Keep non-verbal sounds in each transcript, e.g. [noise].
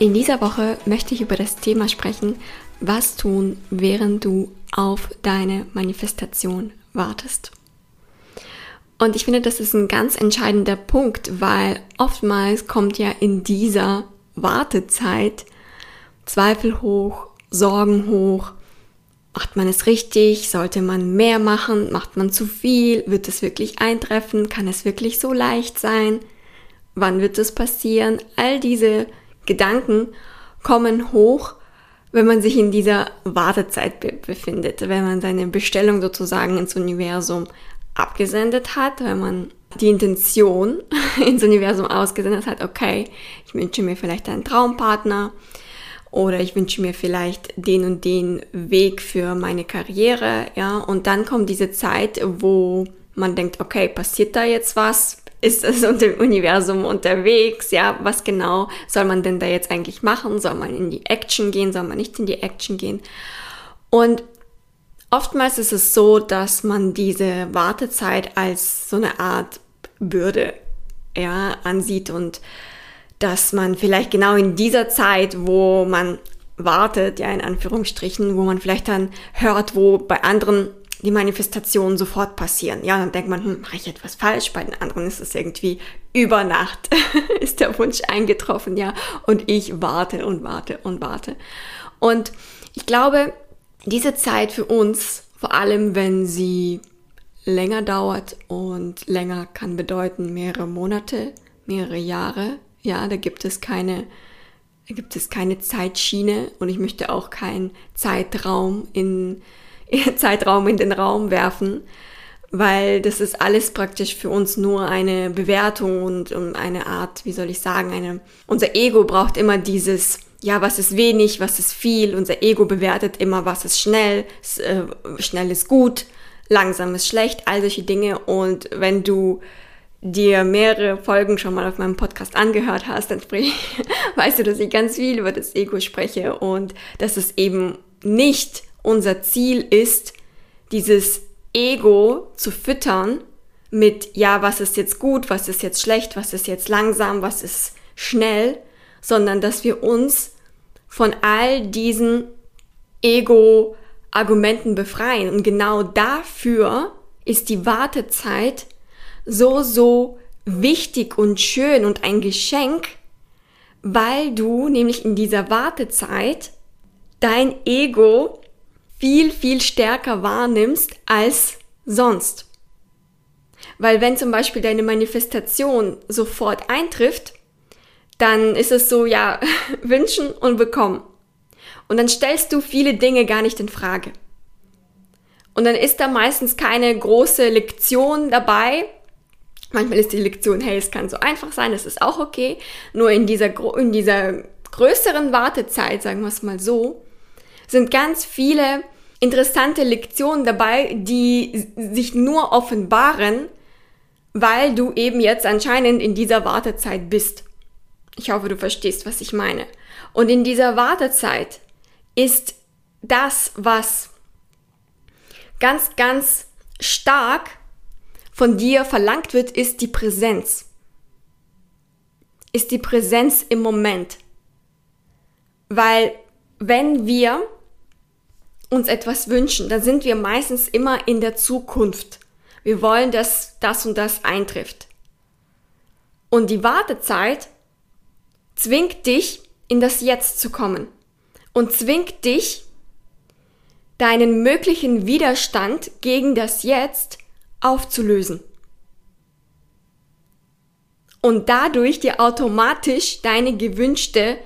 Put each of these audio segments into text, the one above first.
In dieser Woche möchte ich über das Thema sprechen, was tun, während du auf deine Manifestation wartest. Und ich finde, das ist ein ganz entscheidender Punkt, weil oftmals kommt ja in dieser Wartezeit Zweifel hoch, Sorgen hoch. Macht man es richtig? Sollte man mehr machen? Macht man zu viel? Wird es wirklich eintreffen? Kann es wirklich so leicht sein? Wann wird es passieren? All diese Gedanken kommen hoch, wenn man sich in dieser Wartezeit be befindet, wenn man seine Bestellung sozusagen ins Universum abgesendet hat, wenn man die Intention [laughs] ins Universum ausgesendet hat, okay, ich wünsche mir vielleicht einen Traumpartner oder ich wünsche mir vielleicht den und den Weg für meine Karriere, ja, und dann kommt diese Zeit, wo man denkt, okay, passiert da jetzt was? Ist das Universum unterwegs? Ja, was genau soll man denn da jetzt eigentlich machen? Soll man in die Action gehen? Soll man nicht in die Action gehen? Und oftmals ist es so, dass man diese Wartezeit als so eine Art Bürde ja, ansieht und dass man vielleicht genau in dieser Zeit, wo man wartet, ja in Anführungsstrichen, wo man vielleicht dann hört, wo bei anderen die Manifestationen sofort passieren. Ja, dann denkt man, hm, mache ich etwas falsch? Bei den anderen ist es irgendwie über Nacht [laughs] ist der Wunsch eingetroffen, ja. Und ich warte und warte und warte. Und ich glaube, diese Zeit für uns, vor allem wenn sie länger dauert und länger kann bedeuten mehrere Monate, mehrere Jahre, ja, da gibt es keine da gibt es keine Zeitschiene und ich möchte auch keinen Zeitraum in [laughs] Zeitraum in den Raum werfen, weil das ist alles praktisch für uns nur eine Bewertung und eine Art, wie soll ich sagen, eine, unser Ego braucht immer dieses, ja, was ist wenig, was ist viel, unser Ego bewertet immer, was ist schnell, äh, schnell ist gut, langsam ist schlecht, all solche Dinge. Und wenn du dir mehrere Folgen schon mal auf meinem Podcast angehört hast, dann sprich, [laughs] weißt du, dass ich ganz viel über das Ego spreche. Und dass es eben nicht unser Ziel ist, dieses Ego zu füttern mit, ja, was ist jetzt gut, was ist jetzt schlecht, was ist jetzt langsam, was ist schnell, sondern dass wir uns von all diesen Ego-Argumenten befreien. Und genau dafür ist die Wartezeit so, so wichtig und schön und ein Geschenk, weil du nämlich in dieser Wartezeit dein Ego viel, viel stärker wahrnimmst als sonst. Weil wenn zum Beispiel deine Manifestation sofort eintrifft, dann ist es so, ja, [laughs] wünschen und bekommen. Und dann stellst du viele Dinge gar nicht in Frage. Und dann ist da meistens keine große Lektion dabei. Manchmal ist die Lektion, hey, es kann so einfach sein, das ist auch okay. Nur in dieser, in dieser größeren Wartezeit, sagen wir es mal so, sind ganz viele interessante Lektionen dabei, die sich nur offenbaren, weil du eben jetzt anscheinend in dieser Wartezeit bist. Ich hoffe, du verstehst, was ich meine. Und in dieser Wartezeit ist das, was ganz, ganz stark von dir verlangt wird, ist die Präsenz. Ist die Präsenz im Moment. Weil wenn wir uns etwas wünschen, dann sind wir meistens immer in der Zukunft. Wir wollen, dass das und das eintrifft. Und die Wartezeit zwingt dich, in das Jetzt zu kommen und zwingt dich, deinen möglichen Widerstand gegen das Jetzt aufzulösen. Und dadurch dir automatisch deine gewünschte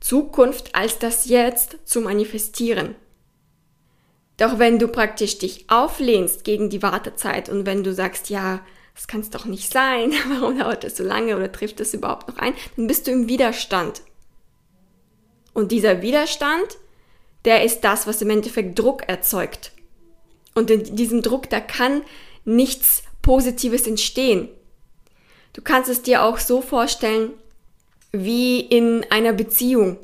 Zukunft als das Jetzt zu manifestieren. Doch wenn du praktisch dich auflehnst gegen die Wartezeit und wenn du sagst, ja, das kann es doch nicht sein, [laughs] warum dauert das so lange oder trifft das überhaupt noch ein, dann bist du im Widerstand. Und dieser Widerstand, der ist das, was im Endeffekt Druck erzeugt. Und in diesem Druck, da kann nichts Positives entstehen. Du kannst es dir auch so vorstellen wie in einer Beziehung.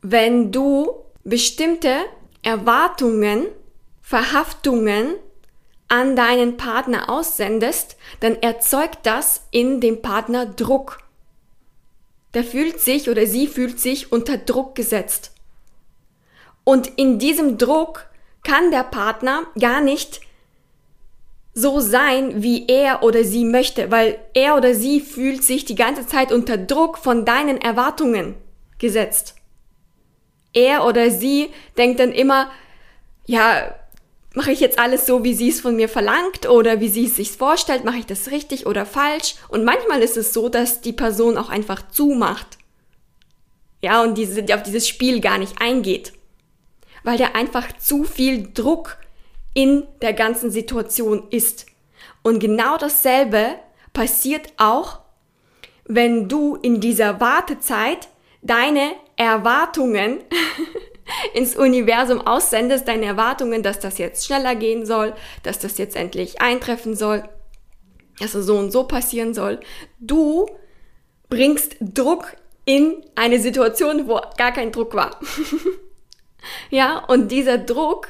Wenn du bestimmte Erwartungen, Verhaftungen an deinen Partner aussendest, dann erzeugt das in dem Partner Druck. Der fühlt sich oder sie fühlt sich unter Druck gesetzt. Und in diesem Druck kann der Partner gar nicht so sein, wie er oder sie möchte, weil er oder sie fühlt sich die ganze Zeit unter Druck von deinen Erwartungen gesetzt. Er oder sie denkt dann immer, ja, mache ich jetzt alles so, wie sie es von mir verlangt oder wie sie es sich vorstellt, mache ich das richtig oder falsch? Und manchmal ist es so, dass die Person auch einfach zumacht. Ja, und diese, auf dieses Spiel gar nicht eingeht. Weil der einfach zu viel Druck in der ganzen Situation ist. Und genau dasselbe passiert auch, wenn du in dieser Wartezeit deine Erwartungen [laughs] ins Universum aussendest, deine Erwartungen, dass das jetzt schneller gehen soll, dass das jetzt endlich eintreffen soll, dass es so und so passieren soll. Du bringst Druck in eine Situation, wo gar kein Druck war. [laughs] ja, und dieser Druck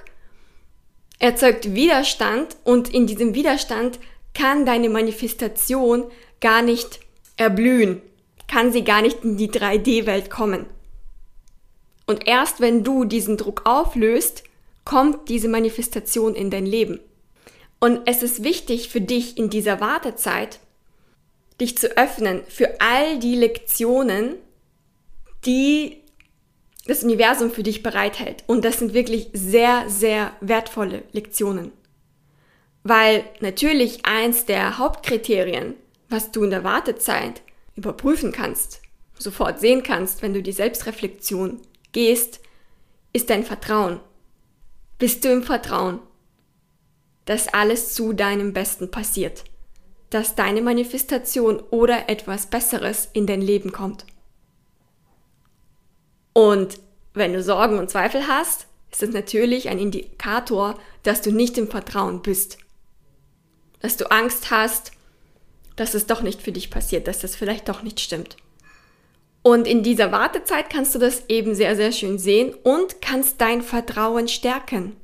erzeugt Widerstand und in diesem Widerstand kann deine Manifestation gar nicht erblühen, kann sie gar nicht in die 3D-Welt kommen. Und erst wenn du diesen Druck auflöst, kommt diese Manifestation in dein Leben. Und es ist wichtig für dich in dieser Wartezeit, dich zu öffnen für all die Lektionen, die das Universum für dich bereithält. Und das sind wirklich sehr, sehr wertvolle Lektionen. Weil natürlich eins der Hauptkriterien, was du in der Wartezeit überprüfen kannst, sofort sehen kannst, wenn du die Selbstreflexion gehst, ist dein Vertrauen. Bist du im Vertrauen, dass alles zu deinem Besten passiert, dass deine Manifestation oder etwas Besseres in dein Leben kommt. Und wenn du Sorgen und Zweifel hast, ist es natürlich ein Indikator, dass du nicht im Vertrauen bist. Dass du Angst hast, dass es doch nicht für dich passiert, dass das vielleicht doch nicht stimmt. Und in dieser Wartezeit kannst du das eben sehr, sehr schön sehen und kannst dein Vertrauen stärken.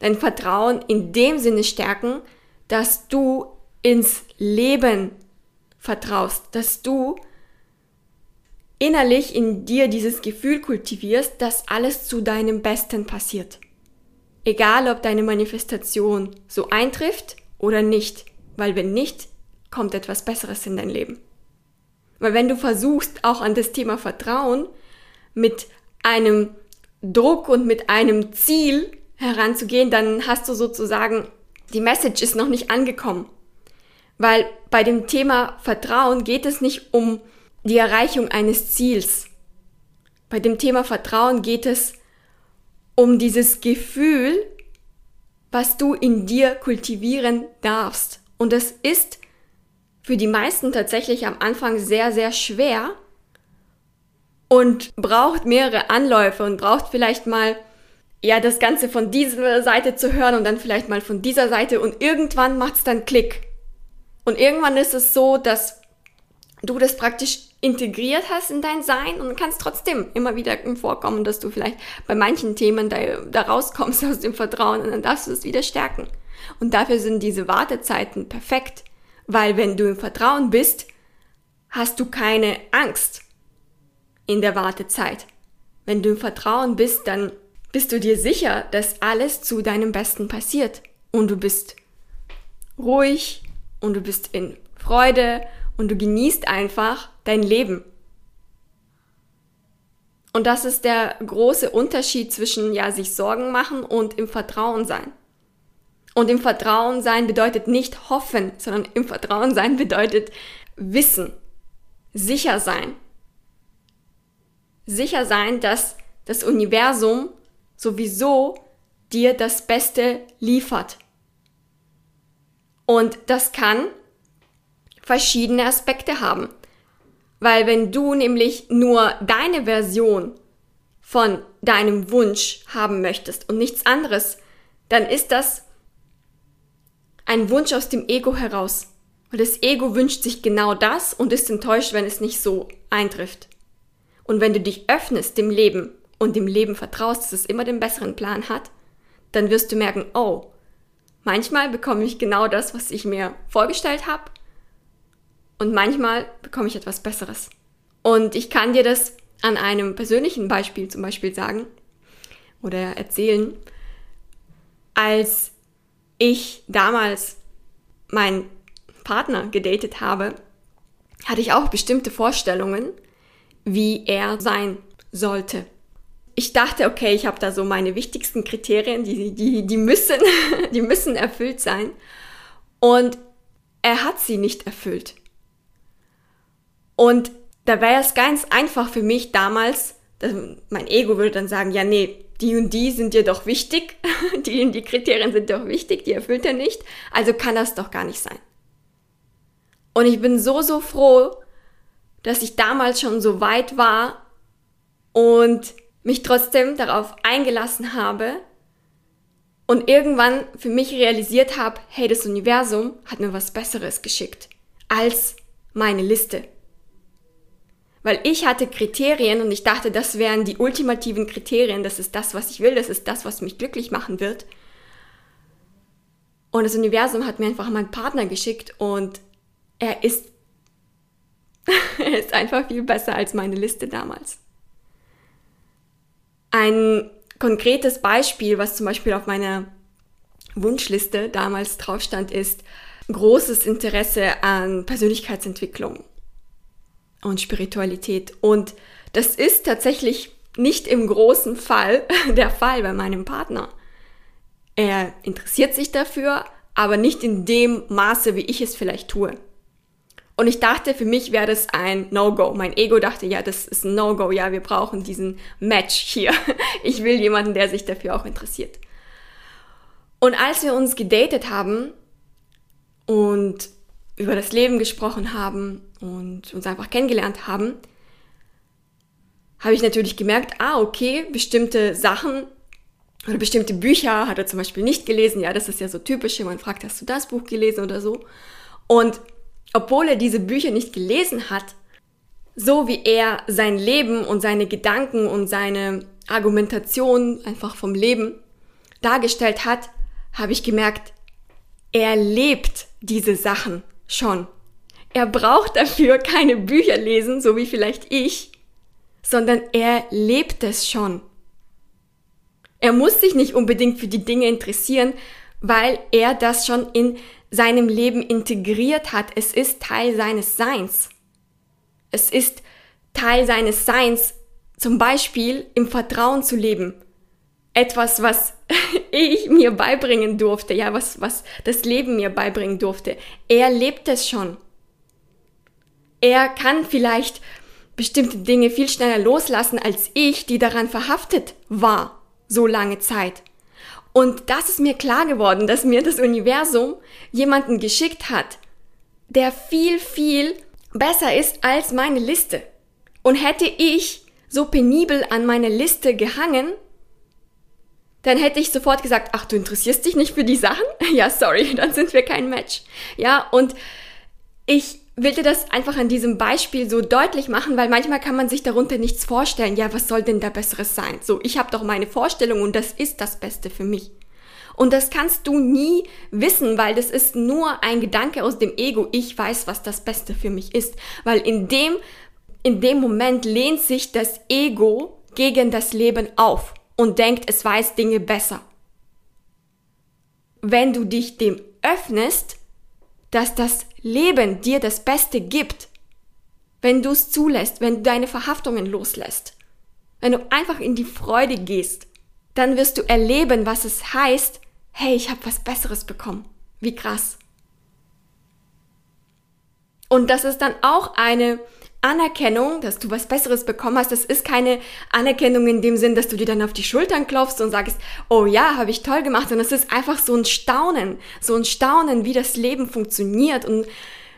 Dein Vertrauen in dem Sinne stärken, dass du ins Leben vertraust, dass du innerlich in dir dieses Gefühl kultivierst, dass alles zu deinem Besten passiert. Egal, ob deine Manifestation so eintrifft oder nicht, weil wenn nicht, kommt etwas Besseres in dein Leben. Weil wenn du versuchst, auch an das Thema Vertrauen mit einem Druck und mit einem Ziel heranzugehen, dann hast du sozusagen, die Message ist noch nicht angekommen. Weil bei dem Thema Vertrauen geht es nicht um die Erreichung eines Ziels. Bei dem Thema Vertrauen geht es um dieses Gefühl, was du in dir kultivieren darfst. Und es ist für die meisten tatsächlich am Anfang sehr, sehr schwer und braucht mehrere Anläufe und braucht vielleicht mal ja das Ganze von dieser Seite zu hören und dann vielleicht mal von dieser Seite und irgendwann macht es dann Klick. Und irgendwann ist es so, dass du das praktisch integriert hast in dein Sein und kannst trotzdem immer wieder vorkommen, dass du vielleicht bei manchen Themen da, da rauskommst [laughs] aus dem Vertrauen und dann darfst du es wieder stärken. Und dafür sind diese Wartezeiten perfekt, weil wenn du im Vertrauen bist, hast du keine Angst in der Wartezeit. Wenn du im Vertrauen bist, dann bist du dir sicher, dass alles zu deinem Besten passiert und du bist ruhig und du bist in Freude und du genießt einfach dein Leben. Und das ist der große Unterschied zwischen ja sich Sorgen machen und im Vertrauen sein. Und im Vertrauen sein bedeutet nicht hoffen, sondern im Vertrauen sein bedeutet wissen, sicher sein. Sicher sein, dass das Universum sowieso dir das Beste liefert. Und das kann verschiedene Aspekte haben. Weil wenn du nämlich nur deine Version von deinem Wunsch haben möchtest und nichts anderes, dann ist das ein Wunsch aus dem Ego heraus. Und das Ego wünscht sich genau das und ist enttäuscht, wenn es nicht so eintrifft. Und wenn du dich öffnest dem Leben und dem Leben vertraust, dass es immer den besseren Plan hat, dann wirst du merken, oh, manchmal bekomme ich genau das, was ich mir vorgestellt habe und manchmal bekomme ich etwas Besseres. Und ich kann dir das an einem persönlichen Beispiel zum Beispiel sagen oder erzählen, als ich damals meinen Partner gedatet habe, hatte ich auch bestimmte Vorstellungen, wie er sein sollte. Ich dachte, okay, ich habe da so meine wichtigsten Kriterien, die, die, die, müssen, [laughs] die müssen erfüllt sein. Und er hat sie nicht erfüllt. Und da wäre es ganz einfach für mich damals, mein Ego würde dann sagen, ja, nee, die und die sind dir doch wichtig, [laughs] die und die Kriterien sind doch wichtig, die erfüllt er nicht, also kann das doch gar nicht sein. Und ich bin so, so froh, dass ich damals schon so weit war und mich trotzdem darauf eingelassen habe und irgendwann für mich realisiert habe, hey, das Universum hat mir was Besseres geschickt als meine Liste. Weil ich hatte Kriterien und ich dachte, das wären die ultimativen Kriterien, das ist das, was ich will, das ist das, was mich glücklich machen wird. Und das Universum hat mir einfach meinen Partner geschickt und er ist, [laughs] er ist einfach viel besser als meine Liste damals. Ein konkretes Beispiel, was zum Beispiel auf meiner Wunschliste damals drauf stand, ist großes Interesse an Persönlichkeitsentwicklung und Spiritualität. Und das ist tatsächlich nicht im großen Fall [laughs] der Fall bei meinem Partner. Er interessiert sich dafür, aber nicht in dem Maße, wie ich es vielleicht tue. Und ich dachte, für mich wäre das ein No-Go. Mein Ego dachte, ja, das ist ein No-Go. Ja, wir brauchen diesen Match hier. [laughs] Ich will jemanden, der sich dafür auch interessiert. Und als wir uns gedatet haben und über das Leben gesprochen haben und uns einfach kennengelernt haben, habe ich natürlich gemerkt, ah, okay, bestimmte Sachen oder bestimmte Bücher hat er zum Beispiel nicht gelesen. Ja, das ist ja so typisch, wenn man fragt, hast du das Buch gelesen oder so? Und obwohl er diese Bücher nicht gelesen hat, so wie er sein Leben und seine Gedanken und seine Argumentation einfach vom Leben dargestellt hat, habe ich gemerkt, er lebt diese Sachen schon. Er braucht dafür keine Bücher lesen, so wie vielleicht ich, sondern er lebt es schon. Er muss sich nicht unbedingt für die Dinge interessieren, weil er das schon in seinem Leben integriert hat. Es ist Teil seines Seins. Es ist Teil seines Seins, zum Beispiel im Vertrauen zu leben. Etwas, was [laughs] ich mir beibringen durfte, ja, was, was das Leben mir beibringen durfte. Er lebt es schon. Er kann vielleicht bestimmte Dinge viel schneller loslassen als ich, die daran verhaftet war, so lange Zeit. Und das ist mir klar geworden, dass mir das Universum jemanden geschickt hat, der viel, viel besser ist als meine Liste. Und hätte ich so penibel an meine Liste gehangen, dann hätte ich sofort gesagt, ach, du interessierst dich nicht für die Sachen? [laughs] Ja, sorry, dann sind wir kein Match. Ja, und ich will dir das einfach an diesem Beispiel so deutlich machen, weil manchmal kann man sich darunter nichts vorstellen. Ja, was soll denn da Besseres sein? So, ich habe doch meine Vorstellung und das ist das Beste für mich. Und das kannst du nie wissen, weil das ist nur ein Gedanke aus dem Ego. Ich weiß, was das Beste für mich ist. Weil in dem, in dem Moment lehnt sich das Ego gegen das Leben auf und denkt, es weiß Dinge besser. Wenn du dich dem öffnest, dass das Leben dir das Beste gibt, wenn du es zulässt, wenn du deine Verhaftungen loslässt, wenn du einfach in die Freude gehst, dann wirst du erleben, was es heißt, hey, ich habe was Besseres bekommen. Wie krass. Und das ist dann auch eine Anerkennung, dass du was Besseres bekommen hast, das ist keine Anerkennung in dem Sinn, dass du dir dann auf die Schultern klopfst und sagst, oh ja, habe ich toll gemacht, sondern es ist einfach so ein Staunen, so ein Staunen, wie das Leben funktioniert und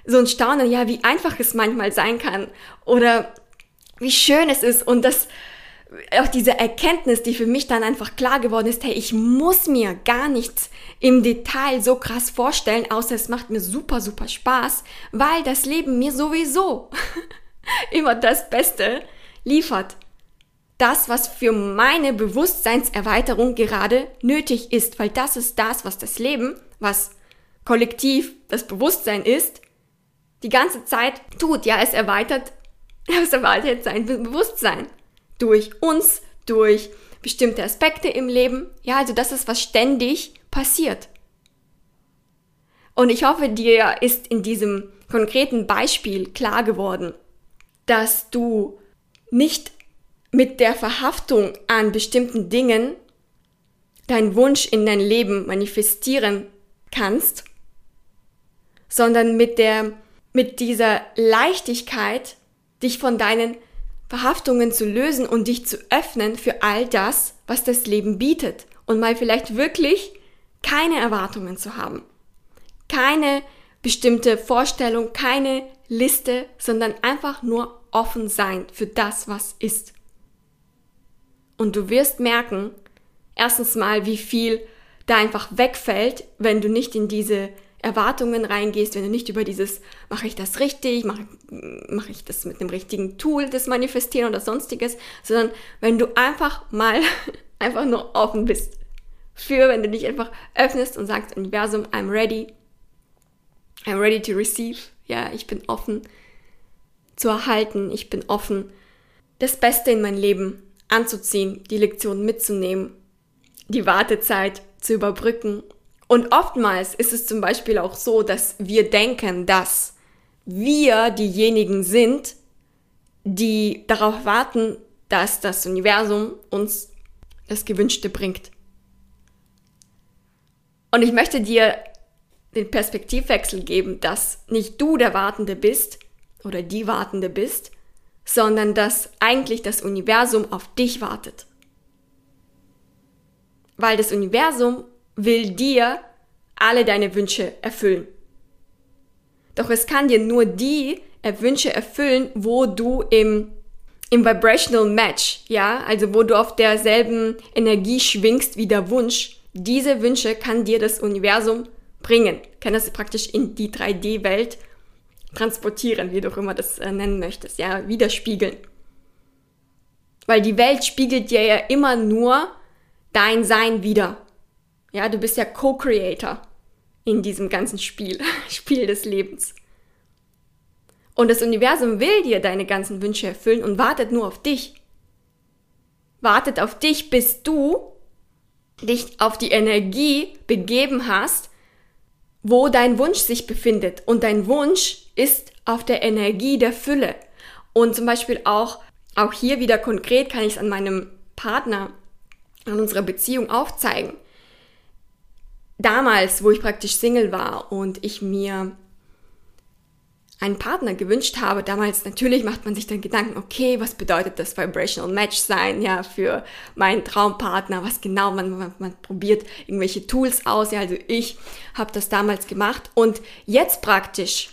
so ein Staunen, ja, wie einfach es manchmal sein kann oder wie schön es ist und das auch diese Erkenntnis, die für mich dann einfach klar geworden ist, hey, ich muss mir gar nichts im Detail so krass vorstellen, außer es macht mir super, super Spaß, weil das Leben mir sowieso [laughs] immer das Beste liefert. Das, was für meine Bewusstseinserweiterung gerade nötig ist, weil das ist das, was das Leben, was kollektiv das Bewusstsein ist, die ganze Zeit tut. Ja, es erweitert, [laughs] es erweitert sein Bewusstsein durch uns, durch bestimmte Aspekte im Leben. Ja, also das ist, was ständig passiert. Und ich hoffe, dir ist in diesem konkreten Beispiel klar geworden, dass du nicht mit der Verhaftung an bestimmten Dingen deinen Wunsch in dein Leben manifestieren kannst, sondern mit der, mit dieser Leichtigkeit, dich von deinen Verhaftungen zu lösen und dich zu öffnen für all das, was das Leben bietet und mal vielleicht wirklich keine Erwartungen zu haben. Keine bestimmte Vorstellung, keine Liste, sondern einfach nur offen sein für das, was ist. Und du wirst merken, erstens mal, wie viel da einfach wegfällt, wenn du nicht in diese Erwartungen reingehst, wenn du nicht über dieses, mache ich das richtig, mache mach ich das mit dem richtigen Tool, das Manifestieren oder sonstiges, sondern wenn du einfach mal [laughs] einfach nur offen bist für, wenn du dich einfach öffnest und sagst, Universum, I'm ready, I'm ready to receive, ja, ich bin offen zu erhalten, ich bin offen, das Beste in mein Leben anzuziehen, die Lektion mitzunehmen, die Wartezeit zu überbrücken und oftmals ist es zum Beispiel auch so, dass wir denken, dass wir diejenigen sind, die darauf warten, dass das Universum uns das Gewünschte bringt. Und ich möchte dir den Perspektivwechsel geben, dass nicht du der Wartende bist oder die Wartende bist, sondern dass eigentlich das Universum auf dich wartet. Weil das Universum will dir alle deine Wünsche erfüllen. Doch es kann dir nur die Wünsche erfüllen, wo du im, im Vibrational Match, ja, also wo du auf derselben Energie schwingst wie der Wunsch. Diese Wünsche kann dir das Universum bringen, kann das praktisch in die 3D-Welt transportieren, wie du auch immer das äh, nennen möchtest, ja, widerspiegeln. Weil die Welt spiegelt dir ja immer nur dein Sein wieder. Ja, du bist ja Co-Creator in diesem ganzen Spiel, [laughs] Spiel des Lebens. Und das Universum will dir deine ganzen Wünsche erfüllen und wartet nur auf dich. Wartet auf dich, bis du dich auf die Energie begeben hast, wo dein Wunsch sich befindet. Und dein Wunsch ist auf der Energie der Fülle. Und zum Beispiel auch, auch hier wieder konkret kann ich es an meinem Partner, an unserer Beziehung aufzeigen damals, wo ich praktisch Single war und ich mir einen Partner gewünscht habe, damals natürlich macht man sich dann Gedanken, okay, was bedeutet das Vibrational Match sein, ja, für meinen Traumpartner, was genau, man, man, man probiert irgendwelche Tools aus, ja, also ich habe das damals gemacht und jetzt praktisch,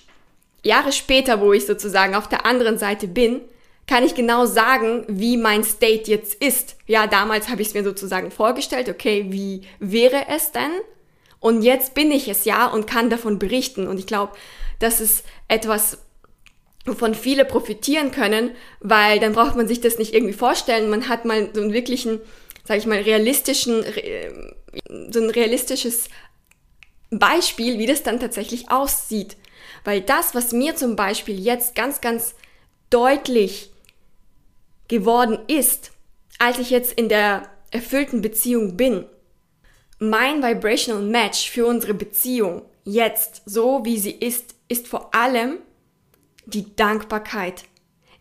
Jahre später, wo ich sozusagen auf der anderen Seite bin, kann ich genau sagen, wie mein State jetzt ist. Ja, damals habe ich es mir sozusagen vorgestellt, okay, wie wäre es denn? Und jetzt bin ich es ja und kann davon berichten. Und ich glaube, das ist etwas, wovon viele profitieren können, weil dann braucht man sich das nicht irgendwie vorstellen. Man hat mal so einen wirklichen, sag ich mal, realistischen, so ein realistisches Beispiel, wie das dann tatsächlich aussieht. Weil das, was mir zum Beispiel jetzt ganz, ganz deutlich geworden ist, als ich jetzt in der erfüllten Beziehung bin, mein Vibrational Match für unsere Beziehung jetzt, so wie sie ist, ist vor allem die Dankbarkeit.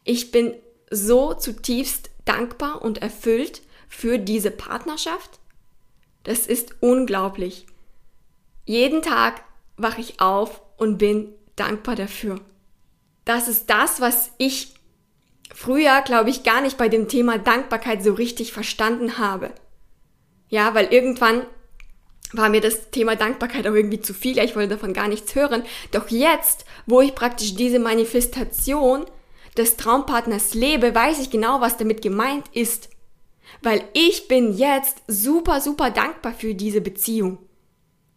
Ich bin so zutiefst dankbar und erfüllt für diese Partnerschaft. Das ist unglaublich. Jeden Tag wache ich auf und bin dankbar dafür. Das ist das, was ich früher, glaube ich, gar nicht bei dem Thema Dankbarkeit so richtig verstanden habe. Ja, weil irgendwann war mir das Thema Dankbarkeit auch irgendwie zu viel. Ich wollte davon gar nichts hören. Doch jetzt, wo ich praktisch diese Manifestation des Traumpartners lebe, weiß ich genau, was damit gemeint ist. Weil ich bin jetzt super, super dankbar für diese Beziehung.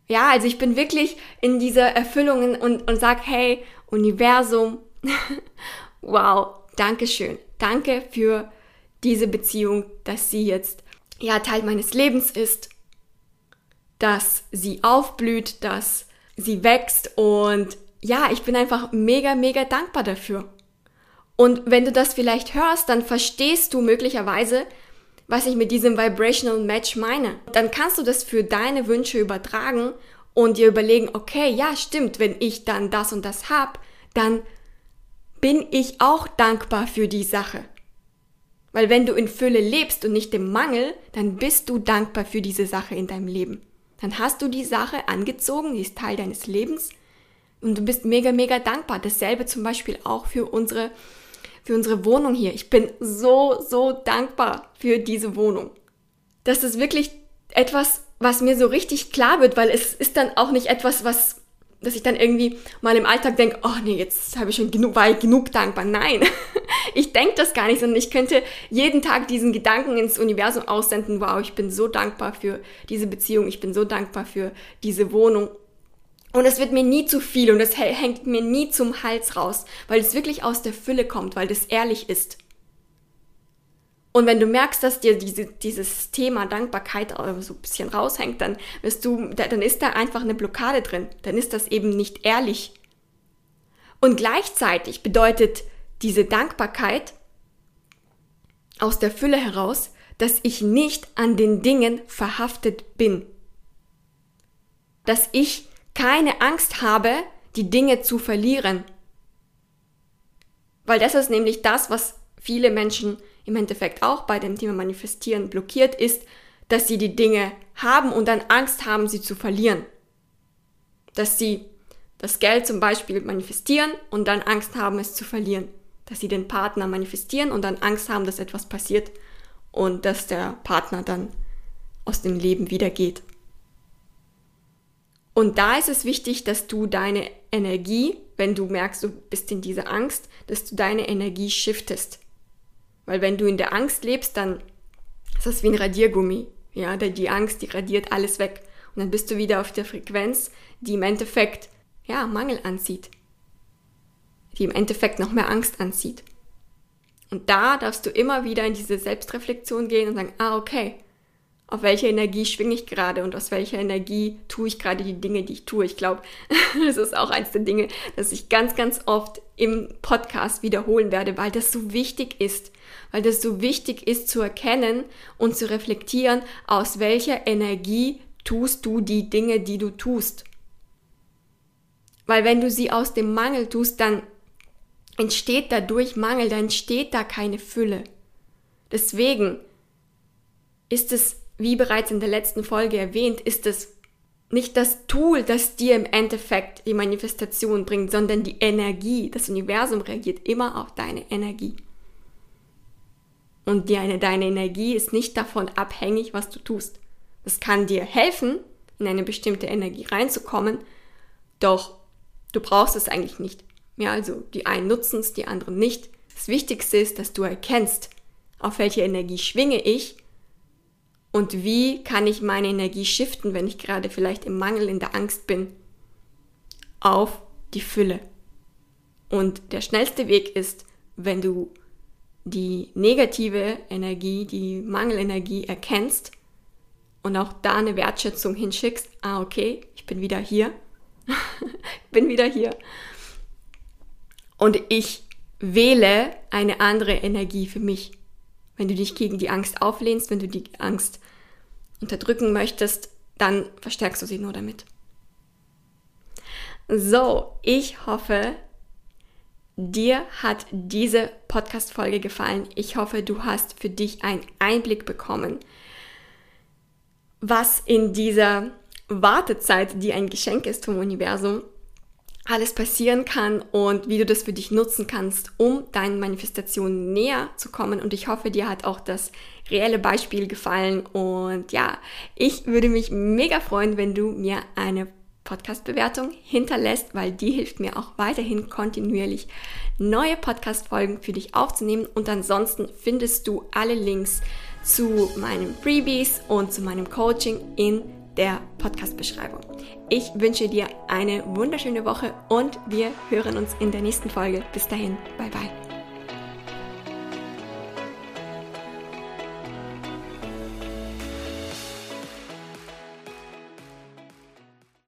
Ja, also ich bin wirklich in dieser Erfüllung und, und sag, hey, Universum, [laughs] wow, Dankeschön. Danke für diese Beziehung, dass sie jetzt ja Teil meines Lebens ist, dass sie aufblüht, dass sie wächst und ja, ich bin einfach mega, mega dankbar dafür. Und wenn du das vielleicht hörst, dann verstehst du möglicherweise, was ich mit diesem Vibrational Match meine. Dann kannst du das für deine Wünsche übertragen und dir überlegen, okay, ja, stimmt, wenn ich dann das und das hab, dann bin ich auch dankbar für die Sache. Weil wenn du in Fülle lebst und nicht im Mangel, dann bist du dankbar für diese Sache in deinem Leben. Dann hast du die Sache angezogen, die ist Teil deines Lebens und du bist mega, mega dankbar. Dasselbe zum Beispiel auch für unsere, für unsere Wohnung hier. Ich bin so, so dankbar für diese Wohnung. Das ist wirklich etwas, was mir so richtig klar wird, weil es ist dann auch nicht etwas, was dass ich dann irgendwie mal im Alltag denke, oh nee, jetzt habe ich schon genug, war ich genug dankbar. Nein, [laughs] ich denke das gar nicht, sondern ich könnte jeden Tag diesen Gedanken ins Universum aussenden, wow, ich bin so dankbar für diese Beziehung, ich bin so dankbar für diese Wohnung. Und es wird mir nie zu viel und es hängt mir nie zum Hals raus, weil es wirklich aus der Fülle kommt, weil das ehrlich ist. Und wenn du merkst, dass dir diese, dieses Thema Dankbarkeit so ein bisschen raushängt, dann wirst du, dann ist da einfach eine Blockade drin. Dann ist das eben nicht ehrlich. Und gleichzeitig bedeutet diese Dankbarkeit aus der Fülle heraus, dass ich nicht an den Dingen verhaftet bin. Dass ich keine Angst habe, die Dinge zu verlieren. Weil das ist nämlich das, was viele Menschen im Endeffekt auch bei dem Thema Manifestieren blockiert ist, dass sie die Dinge haben und dann Angst haben, sie zu verlieren. Dass sie das Geld zum Beispiel manifestieren und dann Angst haben, es zu verlieren. Dass sie den Partner manifestieren und dann Angst haben, dass etwas passiert und dass der Partner dann aus dem Leben wieder geht. Und da ist es wichtig, dass du deine Energie, wenn du merkst, du bist in dieser Angst, dass du deine Energie shiftest. Weil wenn du in der Angst lebst, dann ist das wie ein Radiergummi. Ja, die Angst, die radiert alles weg. Und dann bist du wieder auf der Frequenz, die im Endeffekt, ja, Mangel anzieht. Die im Endeffekt noch mehr Angst anzieht. Und da darfst du immer wieder in diese Selbstreflexion gehen und sagen, ah, okay, auf welcher Energie schwinge ich gerade und aus welcher Energie tue ich gerade die Dinge, die ich tue. Ich glaube, [laughs] das ist auch eins der Dinge, das ich ganz, ganz oft im Podcast wiederholen werde, weil das so wichtig ist. Weil das so wichtig ist zu erkennen und zu reflektieren, aus welcher Energie tust du die Dinge, die du tust. Weil wenn du sie aus dem Mangel tust, dann entsteht dadurch Mangel, dann entsteht da keine Fülle. Deswegen ist es wie bereits in der letzten Folge erwähnt, ist es nicht das Tool, das dir im Endeffekt die Manifestation bringt, sondern die Energie. Das Universum reagiert immer auf deine Energie. Und deine, deine Energie ist nicht davon abhängig, was du tust. Das kann dir helfen, in eine bestimmte Energie reinzukommen, doch du brauchst es eigentlich nicht. Ja, also die einen nutzen es, die anderen nicht. Das Wichtigste ist, dass du erkennst, auf welche Energie schwinge ich und wie kann ich meine Energie shiften, wenn ich gerade vielleicht im Mangel, in der Angst bin, auf die Fülle. Und der schnellste Weg ist, wenn du die negative Energie, die Mangelenergie erkennst und auch da eine Wertschätzung hinschickst, ah okay, ich bin wieder hier, ich [laughs] bin wieder hier und ich wähle eine andere Energie für mich. Wenn du dich gegen die Angst auflehnst, wenn du die Angst unterdrücken möchtest, dann verstärkst du sie nur damit. So, ich hoffe, dir hat diese Podcast-Folge gefallen. Ich hoffe, du hast für dich einen Einblick bekommen, was in dieser Wartezeit, die ein Geschenk ist vom Universum, alles passieren kann und wie du das für dich nutzen kannst, um deinen Manifestationen näher zu kommen. Und ich hoffe, dir hat auch das reelle Beispiel gefallen. Und ja, ich würde mich mega freuen, wenn du mir eine Podcast-Bewertung hinterlässt, weil die hilft mir auch weiterhin kontinuierlich neue Podcast-Folgen für dich aufzunehmen. Und ansonsten findest du alle Links zu meinen Freebies und zu meinem Coaching in der Podcast-Beschreibung. Ich wünsche dir eine wunderschöne Woche und wir hören uns in der nächsten Folge. Bis dahin, bye bye.